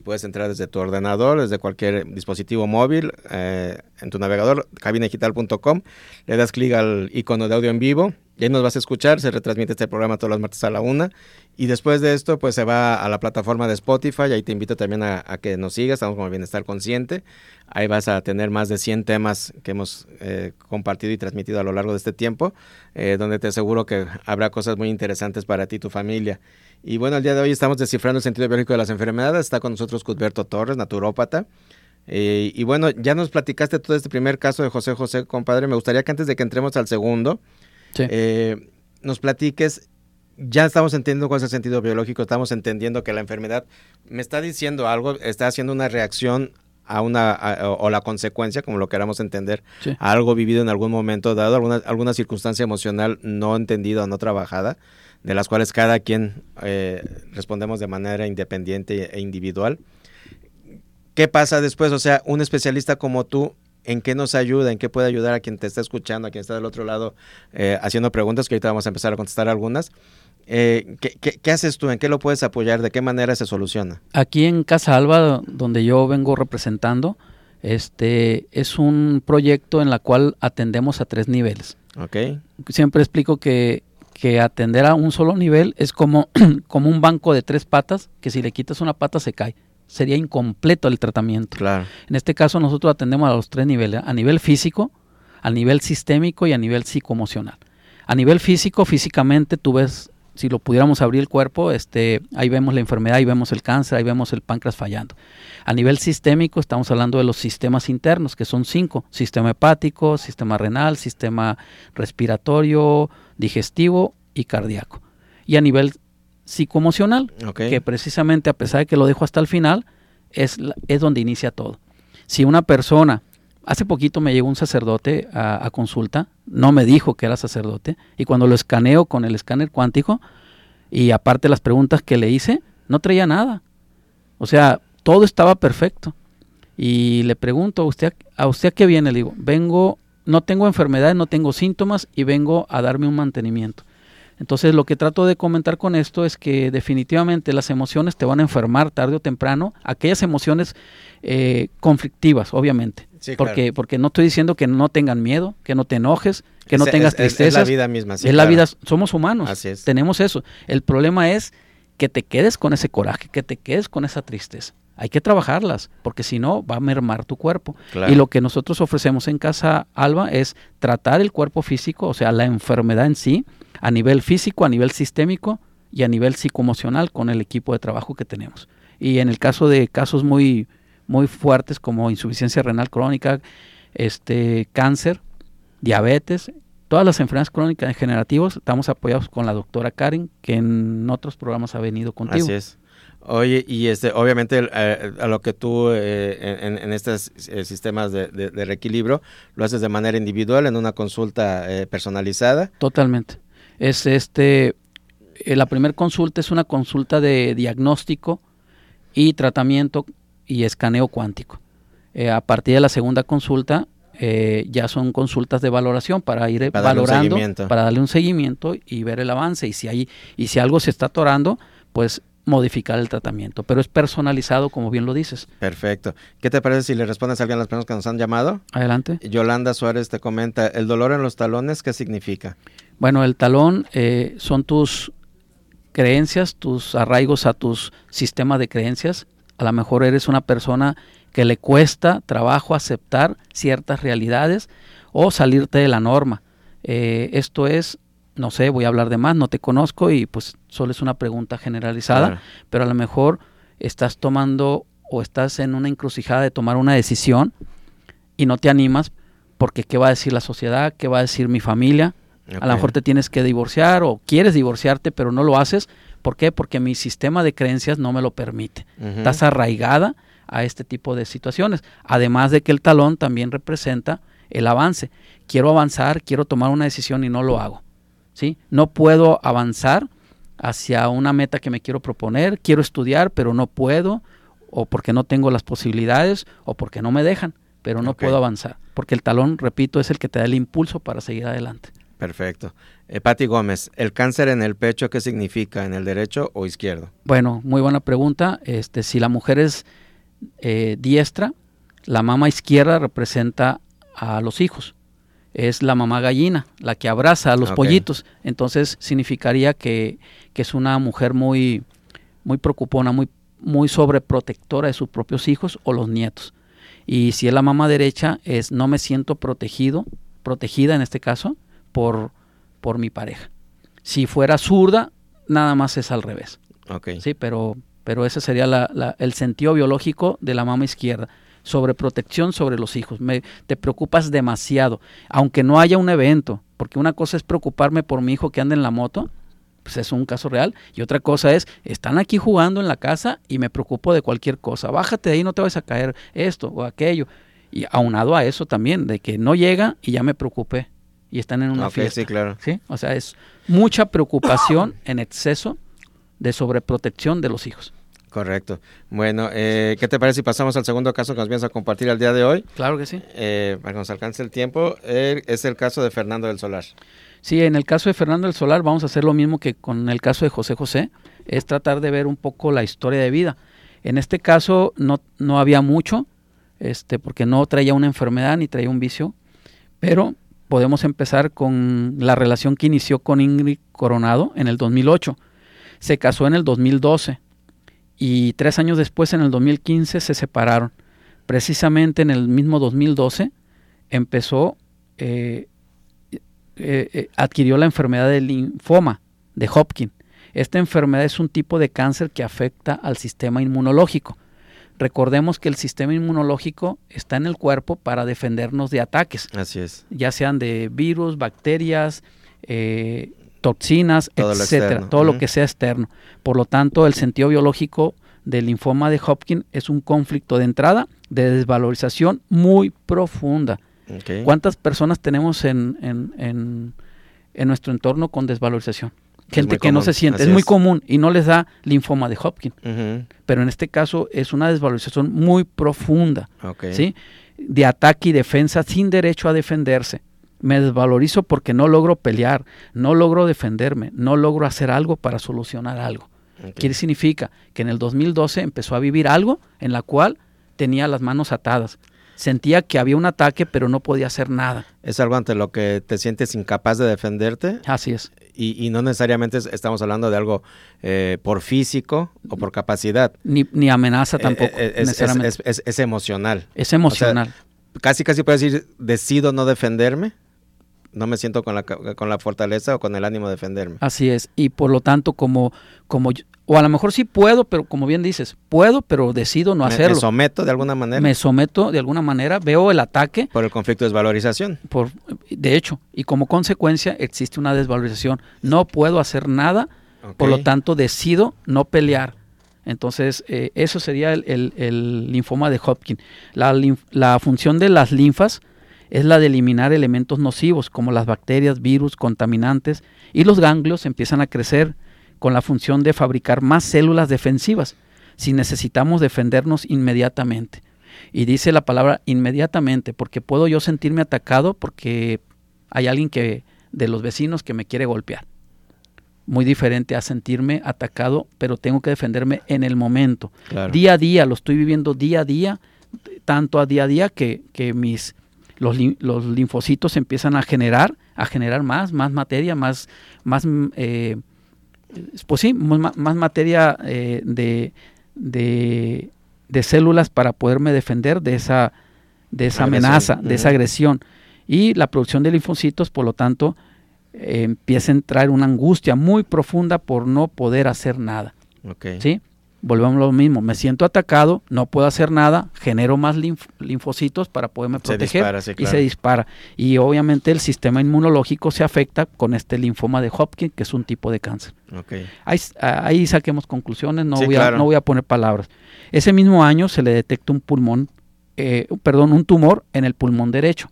Puedes entrar desde tu ordenador, desde cualquier dispositivo móvil, eh, en tu navegador, cabinadigital.com. Le das clic al icono de audio en vivo y ahí nos vas a escuchar. Se retransmite este programa todos los martes a la una. Y después de esto, pues se va a la plataforma de Spotify. Ahí te invito también a, que nos sigas. Estamos como Bienestar Consciente. Ahí vas a tener más de 100 temas que hemos eh, compartido y transmitido a lo largo de este tiempo, eh, donde te aseguro que habrá cosas muy interesantes para ti y tu familia. Y bueno, el día de hoy estamos descifrando el sentido biológico de las enfermedades. Está con nosotros Cuthberto Torres, naturópata. Eh, y bueno, ya nos platicaste todo este primer caso de José José, compadre. Me gustaría que antes de que entremos al segundo, nos platiques ya estamos entendiendo cuál es el sentido biológico, estamos entendiendo que la enfermedad me está diciendo algo, está haciendo una reacción a una o, la consecuencia, como lo queramos entender, a algo vivido en algún momento dado, alguna, alguna circunstancia emocional no entendida o no trabajada, de las cuales cada quien eh, respondemos de manera independiente e individual. ¿Qué pasa después? O sea, un especialista como tú en qué nos ayuda, en qué puede ayudar a quien te está escuchando, a quien está del otro lado eh, haciendo preguntas, que ahorita vamos a empezar a contestar algunas. Eh, ¿qué, haces tú? ¿En qué lo puedes apoyar? ¿De qué manera se soluciona? Aquí en Casa Alba, donde yo vengo representando, este es un proyecto en la cual atendemos a tres niveles. Okay. Siempre explico que, que atender a un solo nivel es como, como un banco de tres patas, que si le quitas una pata se cae sería incompleto el tratamiento. Claro. En este caso nosotros atendemos a los tres niveles, a nivel físico, a nivel sistémico y a nivel psicoemocional. A nivel físico, físicamente tú ves si lo pudiéramos abrir el cuerpo, este, ahí vemos la enfermedad, ahí vemos el cáncer, ahí vemos el páncreas fallando. A nivel sistémico estamos hablando de los sistemas internos, que son cinco, sistema hepático, sistema renal, sistema respiratorio, digestivo y cardíaco. Y a nivel psicoemocional, que precisamente a pesar de que lo dejo hasta el final, es, es donde inicia todo. Si una persona Hace poquito me llegó un sacerdote a, consulta, no me dijo que era sacerdote, y cuando lo escaneo con el escáner cuántico, y aparte las preguntas que le hice, no traía nada. O sea, todo estaba perfecto. Y le pregunto, ¿a usted, ¿a usted a qué viene? Le digo, vengo, no tengo enfermedades, no tengo síntomas y vengo a darme un mantenimiento. Entonces lo que trato de comentar con esto es que definitivamente las emociones te van a enfermar tarde o temprano, aquellas emociones eh, conflictivas, obviamente. porque, porque no estoy diciendo que no tengan miedo, que no te enojes, que no tengas tristeza. Es, la vida misma. es la vida, somos humanos, tenemos eso. El problema es que te quedes con ese coraje, que te quedes con esa tristeza. Hay que trabajarlas, porque si no va a mermar tu cuerpo. Y lo que nosotros ofrecemos en Casa Alba es tratar el cuerpo físico, o sea, la enfermedad en sí, a nivel físico, a nivel sistémico y a nivel psicoemocional con el equipo de trabajo que tenemos. Y en el caso de casos muy, muy fuertes como insuficiencia renal crónica, este, cáncer, diabetes, todas las enfermedades crónicas degenerativas, estamos apoyados con la doctora Karen, que en otros programas ha venido contigo. Así es. Oye, y este, obviamente eh, a lo que tú eh, en, estos eh, sistemas de, reequilibrio lo haces de manera individual en una consulta personalizada. Totalmente. Es este, la primera consulta es una consulta de diagnóstico y tratamiento y escaneo cuántico. a partir de la segunda consulta ya son consultas de valoración para ir valorando, para darle un seguimiento y ver el avance y si hay y si algo se está atorando, pues modificar el tratamiento, pero es personalizado como bien lo dices. Perfecto. ¿Qué te parece si le respondes a alguien de las personas que nos han llamado? Adelante. Yolanda Suárez te comenta, ¿el dolor en los talones qué significa? Bueno, el talón eh, son tus creencias, tus arraigos a tus sistemas de creencias. A lo mejor eres una persona que le cuesta trabajo aceptar ciertas realidades o salirte de la norma. Eh, esto es no sé, voy a hablar de más, no te conozco y pues solo es una pregunta generalizada, pero a lo mejor estás tomando o estás en una encrucijada de tomar una decisión y no te animas porque qué va a decir la sociedad, qué va a decir mi familia. A lo mejor te tienes que divorciar o quieres divorciarte, pero no lo haces. ¿Por qué? Porque mi sistema de creencias no me lo permite. Estás arraigada a este tipo de situaciones. Además de que el talón también representa el avance. Quiero avanzar, quiero tomar una decisión y no lo hago. ¿Sí? No puedo avanzar hacia una meta que me quiero proponer, quiero estudiar, pero no puedo, o porque no tengo las posibilidades, o porque no me dejan, pero no puedo avanzar, porque el talón, repito, es el que te da el impulso para seguir adelante. Perfecto. Eh, Pati Gómez, ¿el cáncer en el pecho qué significa? ¿En el derecho o izquierdo? Bueno, muy buena pregunta. Este, si la mujer es eh, diestra, la mama izquierda representa a los hijos es la mamá gallina, la que abraza a los pollitos. Entonces significaría que, es una mujer muy, muy preocupona, muy, muy sobreprotectora de sus propios hijos o los nietos. Y si es la mamá derecha, es no me siento protegido, protegida en este caso, por, por mi pareja. Si fuera zurda, nada más es al revés. Sí, pero, pero ese sería el sentido biológico de la mamá izquierda sobre protección sobre los hijos. Me, te preocupas demasiado, aunque no haya un evento, porque una cosa es preocuparme por mi hijo que anda en la moto, pues es un caso real, y otra cosa es, están aquí jugando en la casa y me preocupo de cualquier cosa, bájate de ahí, no te vas a caer esto o aquello. Y aunado a eso también, de que no llega y ya me preocupé y están en una fiesta. Sí, claro. ¿sí? O sea, es mucha preocupación en exceso de sobreprotección de los hijos. Correcto. Bueno, eh, ¿qué te parece si pasamos al segundo caso que nos vienes a compartir el día de hoy? Claro que sí. Eh, para que nos alcance el tiempo, es el caso de Fernando del Solar. Sí, en el caso de Fernando del Solar vamos a hacer lo mismo que con el caso de José José, es tratar de ver un poco la historia de vida. En este caso no, no había mucho, este, porque no traía una enfermedad ni traía un vicio, pero podemos empezar con la relación que inició con Ingrid Coronado en el 2008. Se casó en el 2012 y tres años después, en el 2015, se separaron. Precisamente en el mismo 2012 empezó, eh, eh, eh, adquirió la enfermedad del linfoma de Hopkins. Esta enfermedad es un tipo de cáncer que afecta al sistema inmunológico. Recordemos que el sistema inmunológico está en el cuerpo para defendernos de ataques. Así es. Ya sean de virus, bacterias, eh, toxinas, todo etcétera, todo lo que sea externo. Por lo tanto, el sentido biológico del linfoma de Hopkins es un conflicto de entrada, de desvalorización muy profunda. ¿Cuántas personas tenemos en, en, en, nuestro entorno con desvalorización? Gente que no se siente, es muy común y no les da linfoma de Hopkins. Pero en este caso es una desvalorización muy profunda, ¿sí? de ataque y defensa sin derecho a defenderse. Me desvalorizo porque no logro pelear, no logro defenderme, no logro hacer algo para solucionar algo. ¿Qué significa? Que en el 2012 empezó a vivir algo en la cual tenía las manos atadas. Sentía que había un ataque, pero no podía hacer nada. ¿Es algo ante lo que te sientes incapaz de defenderte? Así es. Y, no necesariamente estamos hablando de algo eh, por físico o por capacidad. Ni, ni amenaza eh, tampoco. Eh, es, necesariamente. Es, emocional. Es emocional. casi, casi puedes decir, decido no defenderme no me siento con la, con la fortaleza o con el ánimo de defenderme. Así es, y por lo tanto como, como o a lo mejor sí puedo, pero como bien dices, puedo, pero decido no hacerlo. Me someto de alguna manera. Me someto de alguna manera, veo el ataque. Por el conflicto de desvalorización. Por, de hecho, y como consecuencia existe una desvalorización. No puedo hacer nada, por lo tanto decido no pelear. Entonces, eh, eso sería el, el, linfoma de Hopkins. La, la función de las linfas es la de eliminar elementos nocivos como las bacterias, virus, contaminantes y los ganglios empiezan a crecer con la función de fabricar más células defensivas si necesitamos defendernos inmediatamente. Y dice la palabra inmediatamente porque puedo yo sentirme atacado porque hay alguien que de los vecinos que me quiere golpear. Muy diferente a sentirme atacado, pero tengo que defenderme en el momento. Día a día, lo estoy viviendo día a día, tanto a día a día que, que mis los, los linfocitos empiezan a generar, a generar más, más materia, más, más eh, pues sí, más, materia eh, de, de, de, células para poderme defender de esa, de esa amenaza, de esa agresión. Y la producción de linfocitos, por lo tanto, eh, empieza a entrar una angustia muy profunda por no poder hacer nada. ¿Sí? Volvemos a lo mismo, me siento atacado, no puedo hacer nada, genero más linfocitos para poderme proteger y se dispara. Y obviamente el sistema inmunológico se afecta con este linfoma de Hopkins, que es un tipo de cáncer. Ahí, saquemos conclusiones, no, voy a, no voy a poner palabras. Ese mismo año se le detecta un pulmón, eh, perdón, un tumor en el pulmón derecho.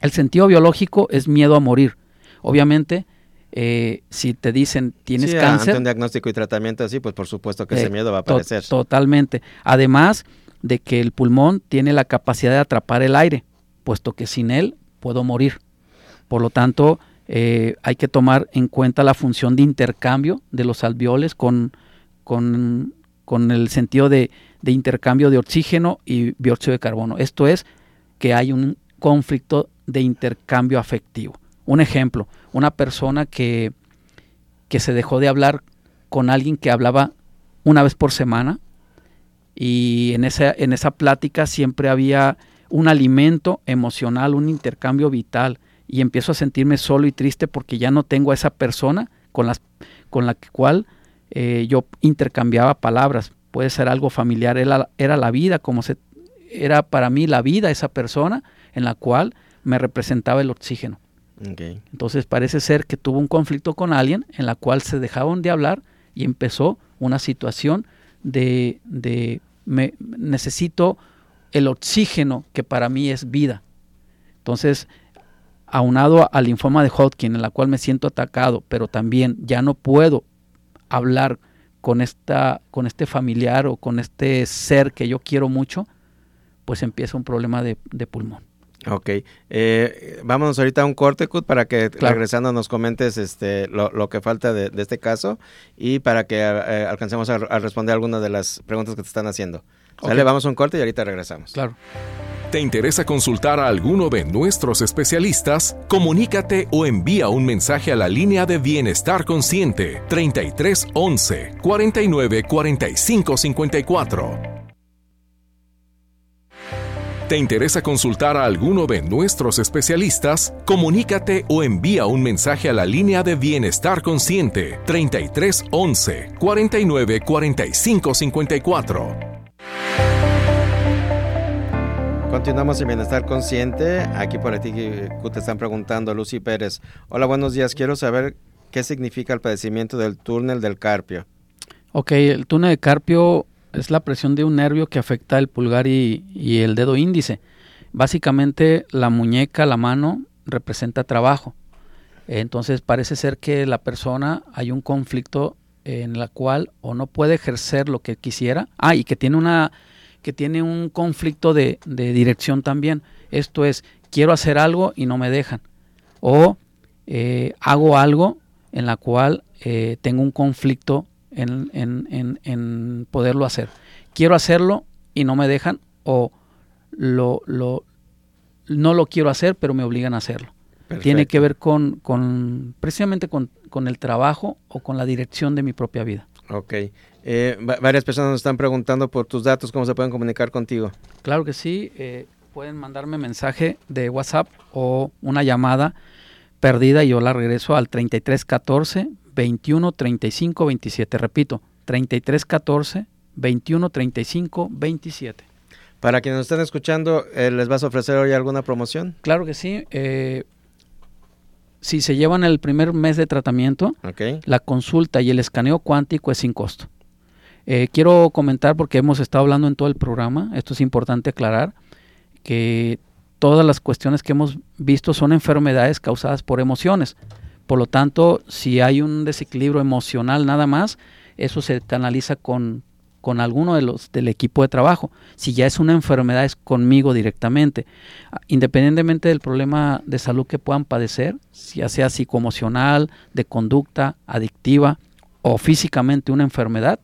El sentido biológico es miedo a morir. Obviamente, eh, si te dicen tienes cáncer. Ante un diagnóstico y tratamiento así, pues por supuesto que ese eh, miedo va a aparecer. totalmente. Además de que el pulmón tiene la capacidad de atrapar el aire, puesto que sin él puedo morir. Por lo tanto, eh, hay que tomar en cuenta la función de intercambio de los alveoles con, con, el sentido de, de intercambio de oxígeno y dióxido de carbono. Esto es que hay un conflicto de intercambio afectivo. Un ejemplo, una persona que, que se dejó de hablar con alguien que hablaba una vez por semana y en esa, en esa plática siempre había un alimento emocional, un intercambio vital y empiezo a sentirme solo y triste porque ya no tengo a esa persona con, las, con la cual eh, yo intercambiaba palabras. Puede ser algo familiar, era, era la vida, como se, era para mí la vida esa persona en la cual me representaba el oxígeno. Entonces parece ser que tuvo un conflicto con alguien en la cual se dejaron de hablar y empezó una situación de, de me, necesito el oxígeno que para mí es vida. Entonces, aunado al linfoma de Hodgkin, en la cual me siento atacado, pero también ya no puedo hablar con, esta, con este familiar o con este ser que yo quiero mucho, pues empieza un problema de pulmón. Ok, eh, vámonos ahorita a un corte, Cut, para que regresando nos comentes este, lo, que falta de, este caso y para que eh, alcancemos a, responder algunas de las preguntas que te están haciendo. Okay. Vamos a un corte y ahorita regresamos. Claro. ¿Te interesa consultar a alguno de nuestros especialistas? Comunícate o envía un mensaje a la línea de Bienestar Consciente 3311 49 45 54. ¿Te interesa consultar a alguno de nuestros especialistas? Comunícate o envía un mensaje a la línea de Bienestar Consciente 33 11 49 45 54. Continuamos en Bienestar Consciente. Aquí por ti te están preguntando, Lucy Pérez. Hola, buenos días. Quiero saber qué significa el padecimiento del túnel del carpio. Ok, el túnel de carpio es la presión de un nervio que afecta el pulgar y, el dedo índice. Básicamente la muñeca, la mano, representa trabajo. Entonces parece ser que la persona hay un conflicto en la cual o no puede ejercer lo que quisiera. Ah, y que tiene una que tiene un conflicto de, dirección también. Esto es, quiero hacer algo y no me dejan. O eh, hago algo en la cual eh, tengo un conflicto en, poderlo hacer. Quiero hacerlo y no me dejan o lo, lo, no lo quiero hacer, pero me obligan a hacerlo. Tiene que ver con, con precisamente con, el trabajo o con la dirección de mi propia vida. Ok. Eh, varias personas nos están preguntando por tus datos, cómo se pueden comunicar contigo. Claro que sí. Eh, pueden mandarme mensaje de WhatsApp o una llamada perdida y yo la regreso al 3314 21 35 27. Repito, 33 14 21 35 27. Para quienes nos están escuchando, eh, ¿les vas a ofrecer hoy alguna promoción? Claro que sí. Eh, si se llevan el primer mes de tratamiento, la consulta y el escaneo cuántico es sin costo. Eh, quiero comentar, porque hemos estado hablando en todo el programa, esto es importante aclarar, que todas las cuestiones que hemos visto son enfermedades causadas por emociones. Por lo tanto, si hay un desequilibrio emocional nada más, eso se canaliza con, con alguno de los del equipo de trabajo. Si ya es una enfermedad, es conmigo directamente. Ah, independientemente del problema de salud que puedan padecer, ya sea psicoemocional, de conducta, adictiva o físicamente una enfermedad,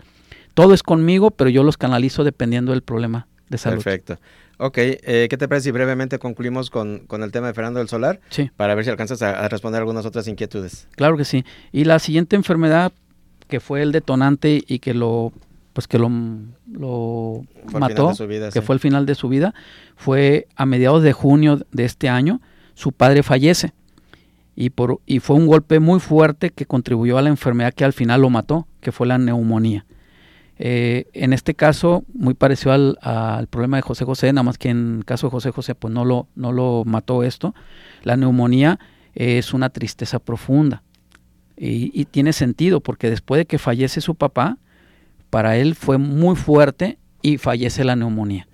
todo es conmigo, pero yo los canalizo dependiendo del problema de salud. Perfecto. Ok, eh, ¿qué te parece si brevemente concluimos con, el tema de Fernando del Solar? Sí. Para ver si alcanzas a, responder algunas otras inquietudes. Claro que sí. Y la siguiente enfermedad que fue el detonante y que lo pues que lo, lo mató, que fue el final de su vida, fue a mediados de junio de este año, su padre fallece. Y, por, y fue un golpe muy fuerte que contribuyó a la enfermedad que al final lo mató, que fue la neumonía. Eh, en este caso, muy parecido al, problema de José José, nada más que en el caso de José José, pues no lo, no lo mató esto. La neumonía es una tristeza profunda y, tiene sentido porque después de que fallece su papá, para él fue muy fuerte y fallece la neumonía.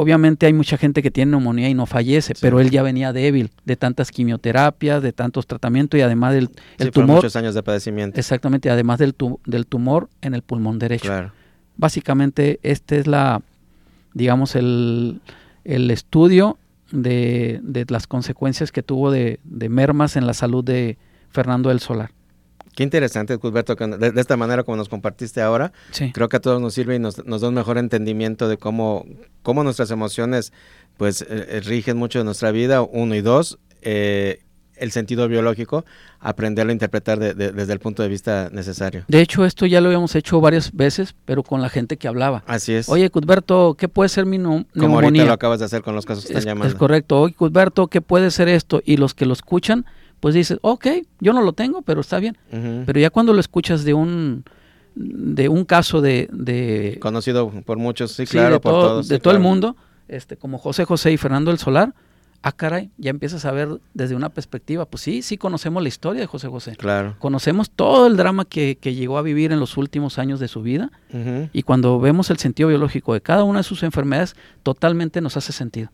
Obviamente hay mucha gente que tiene neumonía y no fallece, pero él ya venía débil de tantas quimioterapias, de tantos tratamientos y además del el tumor. muchos años de padecimiento. Exactamente, además del, del tumor en el pulmón derecho. Básicamente, este es la, digamos, el, el estudio de, de, las consecuencias que tuvo de, de mermas en la salud de Fernando del Solar. Qué interesante, Cusberto, de, esta manera como nos compartiste ahora, creo que a todos nos sirve y nos, da un mejor entendimiento de cómo, cómo nuestras emociones pues eh, eh, rigen mucho de nuestra vida, uno y dos, eh, el sentido biológico, aprenderlo a interpretar desde el punto de vista necesario. De hecho, esto ya lo habíamos hecho varias veces, pero con la gente que hablaba. Así es. Oye, Cusberto, ¿qué puede ser mi neumonía? Como ahorita lo acabas de hacer con los casos que están llamando. Es correcto. Oye, Cusberto, ¿qué puede ser esto? Y los que lo escuchan pues dices, ok, yo no lo tengo, pero está bien. Pero ya cuando lo escuchas de un de un caso de, conocido por muchos, sí, claro, de por todo, todos, de todo el mundo, este, como José José y Fernando el Solar, ah, caray, ya empiezas a ver desde una perspectiva, pues sí, sí conocemos la historia de José José. Claro. Conocemos todo el drama que, que llegó a vivir en los últimos años de su vida y cuando vemos el sentido biológico de cada una de sus enfermedades, totalmente nos hace sentido.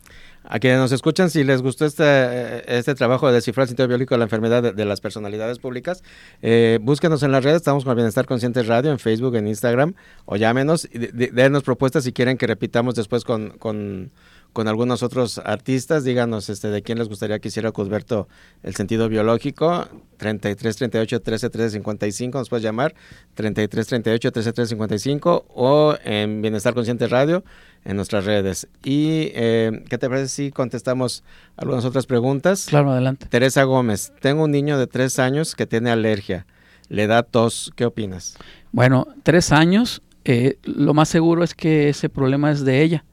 A quienes nos escuchan, si les gustó este, este trabajo de descifrar el sentido biológico de la enfermedad de, las personalidades públicas, eh, búsquenos en las redes, estamos con Bienestar Consciente Radio, en Facebook, en Instagram, o llámenos, y denos propuestas si quieren que repitamos después con, con con algunos otros artistas. Díganos este, de quién les gustaría que hiciera Cusberto el sentido biológico. 33 38 13 13 55, nos puedes llamar. 33 38 13 13 55 o en Bienestar Consciente Radio en nuestras redes. ¿Y eh, qué te parece si contestamos algunas otras preguntas? Claro, adelante. Teresa Gómez, tengo un niño de tres años que tiene alergia. Le da tos. ¿Qué opinas? Bueno, tres años, eh, lo más seguro es que ese problema es de ella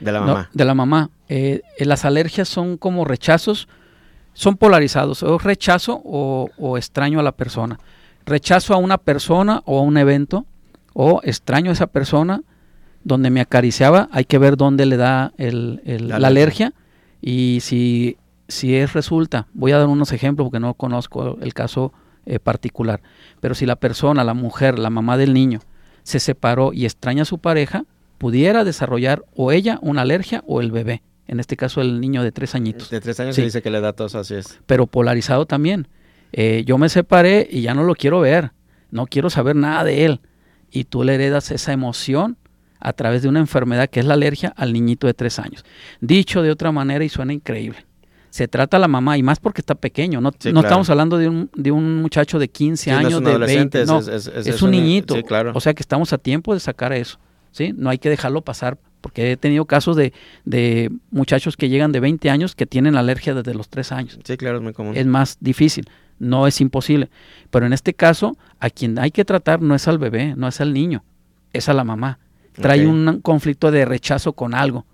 De la mamá. de la mamá. Eh, las alergias son como rechazos, son polarizados, o rechazo o, o, extraño a la persona. Rechazo a una persona o a un evento, o extraño a esa persona donde me acariciaba, hay que ver dónde le da el, el, la, la, alergia y si, si es resulta, voy a dar unos ejemplos porque no conozco el caso eh, particular, pero si la persona, la mujer, la mamá del niño, se separó y extraña a su pareja, pudiera desarrollar o ella una alergia o el bebé. En este caso el niño de tres añitos. De tres años sí. se dice que le da tos, así es. Pero polarizado también. Eh, yo me separé y ya no lo quiero ver, no quiero saber nada de él. Y tú le heredas esa emoción a través de una enfermedad que es la alergia al niñito de tres años. Dicho de otra manera y suena increíble. Se trata a la mamá y más porque está pequeño. No, Sí, no claro. estamos hablando de un, de un muchacho de 15 Sí, no es años, un de adolescente, 20. es- No, es- es- es, un un- niñito. sí, claro. O sea que estamos a tiempo de sacar eso. ¿Sí? No hay que dejarlo pasar porque he tenido casos de, de muchachos que llegan de 20 años que tienen alergia desde los 3 años Sí, claro, es muy común. es más difícil, no es imposible. Pero en este caso, a quien hay que tratar no es al bebé, no es al niño, es a la mamá. Trae un conflicto de rechazo con algo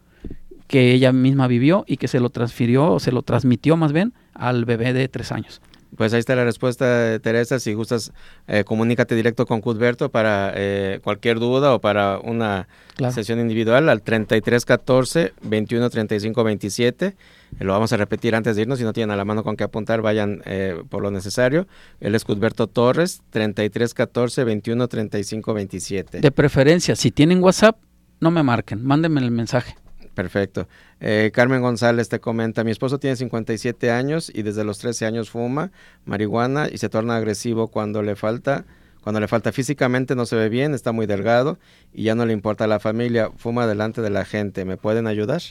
que ella misma vivió y que se lo transfirió o se lo transmitió más bien al bebé de tres años. Pues ahí está la respuesta, Teresa. Si gustas, eh, comunícate directo con Cuthberto para eh, cualquier duda o para una Claro. sesión individual al 3314 21 35 27. Eh, lo vamos a repetir antes de irnos. Si no tienen a la mano con qué apuntar, vayan eh, por lo necesario. Él es Cuthberto Torres, 3314 21 35 27. De preferencia, si tienen WhatsApp, no me marquen, mándenme el mensaje. Perfecto. Eh, Carmen González te comenta, mi esposo tiene 57 años y desde los 13 años fuma marihuana y se torna agresivo cuando le falta, cuando le falta físicamente no se ve bien, está muy delgado y ya no le importa la familia, fuma delante de la gente. ¿Me pueden ayudar?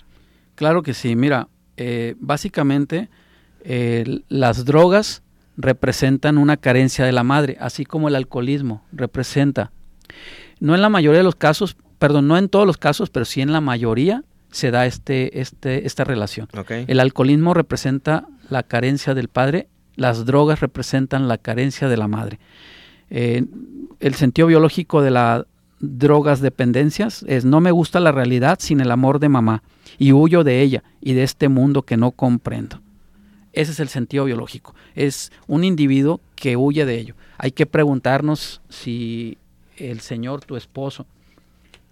Claro que sí, mira, eh, básicamente las drogas representan una carencia de la madre, así como el alcoholismo representa. No en la mayoría de los casos, perdón, no en todos los casos, pero sí en la mayoría se da este, este, esta relación. El alcoholismo representa la carencia del padre, las drogas representan la carencia de la madre. Eh, el sentido biológico de las drogas dependencias es no me gusta la realidad sin el amor de mamá y huyo de ella y de este mundo que no comprendo. Ese es el sentido biológico. Es un individuo que huye de ello. Hay que preguntarnos si el Señor, tu esposo,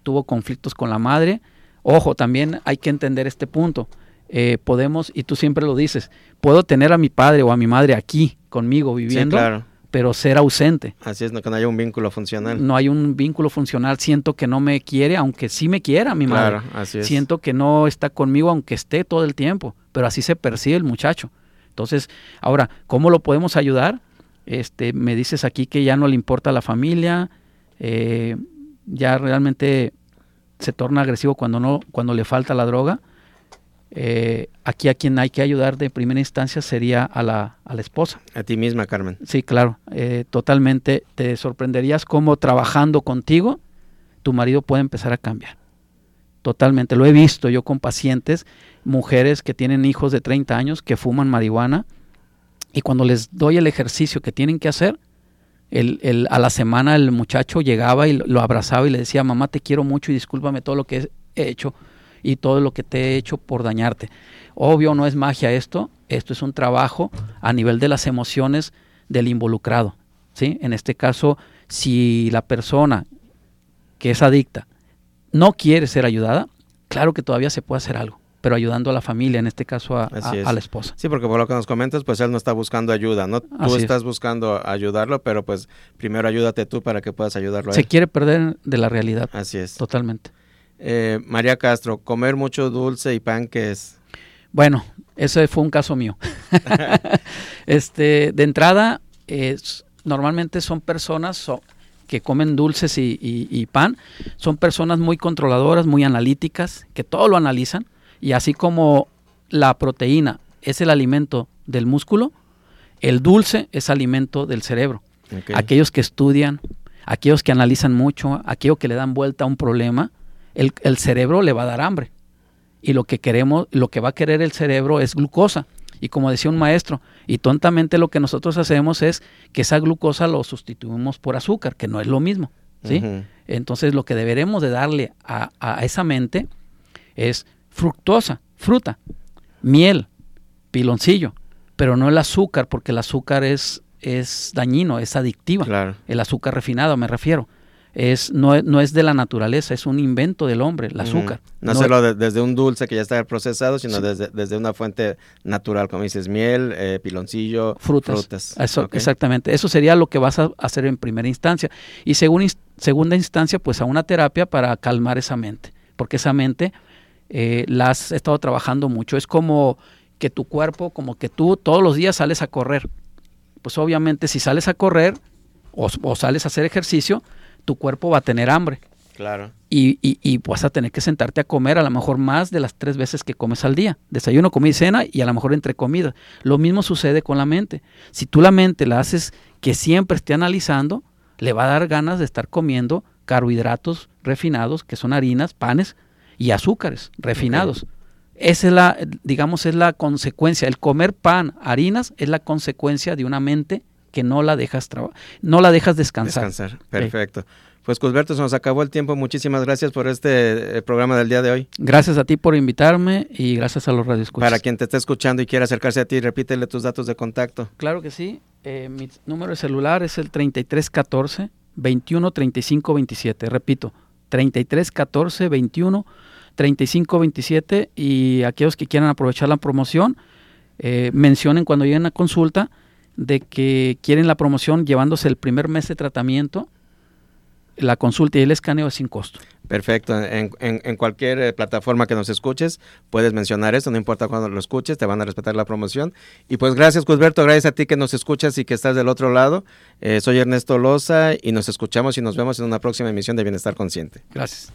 tuvo conflictos con la madre. Ojo, también hay que entender este punto. Eh, podemos, y tú siempre lo dices, puedo tener a mi padre o a mi madre aquí conmigo Sí, viviendo, claro. pero ser ausente. Así es, no, que no haya un vínculo funcional. No hay un vínculo funcional. Siento que no me quiere, aunque sí me quiera mi madre. claro, así es. Siento que no está conmigo, aunque esté todo el tiempo. Pero así se percibe el muchacho. Entonces, ahora, ¿cómo lo podemos ayudar? Este, me dices aquí que ya no le importa la familia, eh, ya realmente se torna agresivo cuando no, cuando le falta la droga. Eh, aquí a quien hay que ayudar de primera instancia sería a la, a la esposa. A ti misma, Carmen. Sí, claro, eh, totalmente. Te sorprenderías cómo trabajando contigo tu marido puede empezar a cambiar. Totalmente. Lo he visto yo con pacientes, mujeres que tienen hijos de 30 años que fuman marihuana y cuando les doy el ejercicio que tienen que hacer, el, el- a la semana el muchacho llegaba y lo, abrazaba y le decía, mamá, te quiero mucho y discúlpame todo lo que he hecho y todo lo que te he hecho por dañarte. Obvio, no es magia esto, esto es un trabajo a nivel de las emociones del involucrado. ¿sí? En este caso, si la persona que es adicta no quiere ser ayudada, claro que todavía se puede hacer algo, pero ayudando a la familia, en este caso a, a- Así es. a la esposa. Sí, porque por lo que nos comentas, pues él no está buscando ayuda, ¿no? Tú es. estás buscando ayudarlo, pero pues primero ayúdate tú para que puedas ayudarlo a Se él. quiere perder de la realidad, Así es. totalmente. Eh, María Castro, comer mucho dulce y pan, ¿qué es? Bueno, ese fue un caso mío. este, de entrada, es- normalmente son personas so- que comen dulces y, y- y pan, son personas muy controladoras, muy analíticas, que todo lo analizan, y así como la proteína es el alimento del músculo, el dulce es alimento del cerebro. Aquellos que estudian, aquellos que analizan mucho, aquellos que le dan vuelta a un problema, el, el cerebro le va a dar hambre. Y lo que queremos, lo que va a querer el cerebro es glucosa. Y como decía un maestro, y tontamente lo que nosotros hacemos es que esa glucosa lo sustituimos por azúcar, que no es lo mismo. ¿sí? Entonces lo que deberemos de darle a, a esa mente es fructosa, fruta, miel, piloncillo, pero no el azúcar, porque el azúcar es, es dañino, es adictiva. Claro. El azúcar refinado, me refiero. Es, no, no es de la naturaleza, es un invento del hombre, el azúcar. No, hacerlo de- desde un dulce que ya está procesado, sino desde, desde una fuente natural, como dices, miel, eh, piloncillo, frutas. Eso, Ok. Exactamente. Eso sería lo que vas a hacer en primera instancia. Y según segunda instancia, pues a una terapia para calmar esa mente. Porque esa mente eh, la has estado trabajando mucho. Es como que tu cuerpo, como que tú todos los días sales a correr. Pues obviamente si sales a correr o, o sales a hacer ejercicio, tu cuerpo va a tener hambre. Claro. Y, y, y vas a tener que sentarte a comer a lo mejor más de las tres veces que comes al día. Desayuno, comida y cena y a lo mejor entre comidas. Lo mismo sucede con la mente. Si tú la mente la haces que siempre esté analizando, le va a dar ganas de estar comiendo carbohidratos refinados, que son harinas, panes y azúcares refinados. Esa es la, digamos, es la consecuencia. El comer pan, harinas, es la consecuencia de una mente que no la dejas no la dejas descansar. Descansar. Perfecto. Pues Cusberto, se nos acabó el tiempo. Muchísimas gracias por este eh, programa del día de hoy. Gracias a ti por invitarme y gracias a los radioescuchas. Para quien te esté escuchando y quiera acercarse a ti, repítele tus datos de contacto. Claro que sí. Eh, mi número de celular es el 3314 21 35 27. Repito, 3314 21 35 27. Y aquellos que quieran aprovechar la promoción, eh, mencionen cuando lleguen a consulta de que quieren la promoción llevándose el primer mes de tratamiento, la consulta y el escaneo es sin costo. Perfecto. En, en- en cualquier eh, plataforma que nos escuches, puedes mencionar esto, no importa cuándo lo escuches, te van a respetar la promoción. Y pues gracias, Cusberto, gracias a ti que nos escuchas y que estás del otro lado. Eh, soy Ernesto Loza y nos escuchamos y nos vemos en una próxima emisión de Bienestar Consciente. Gracias.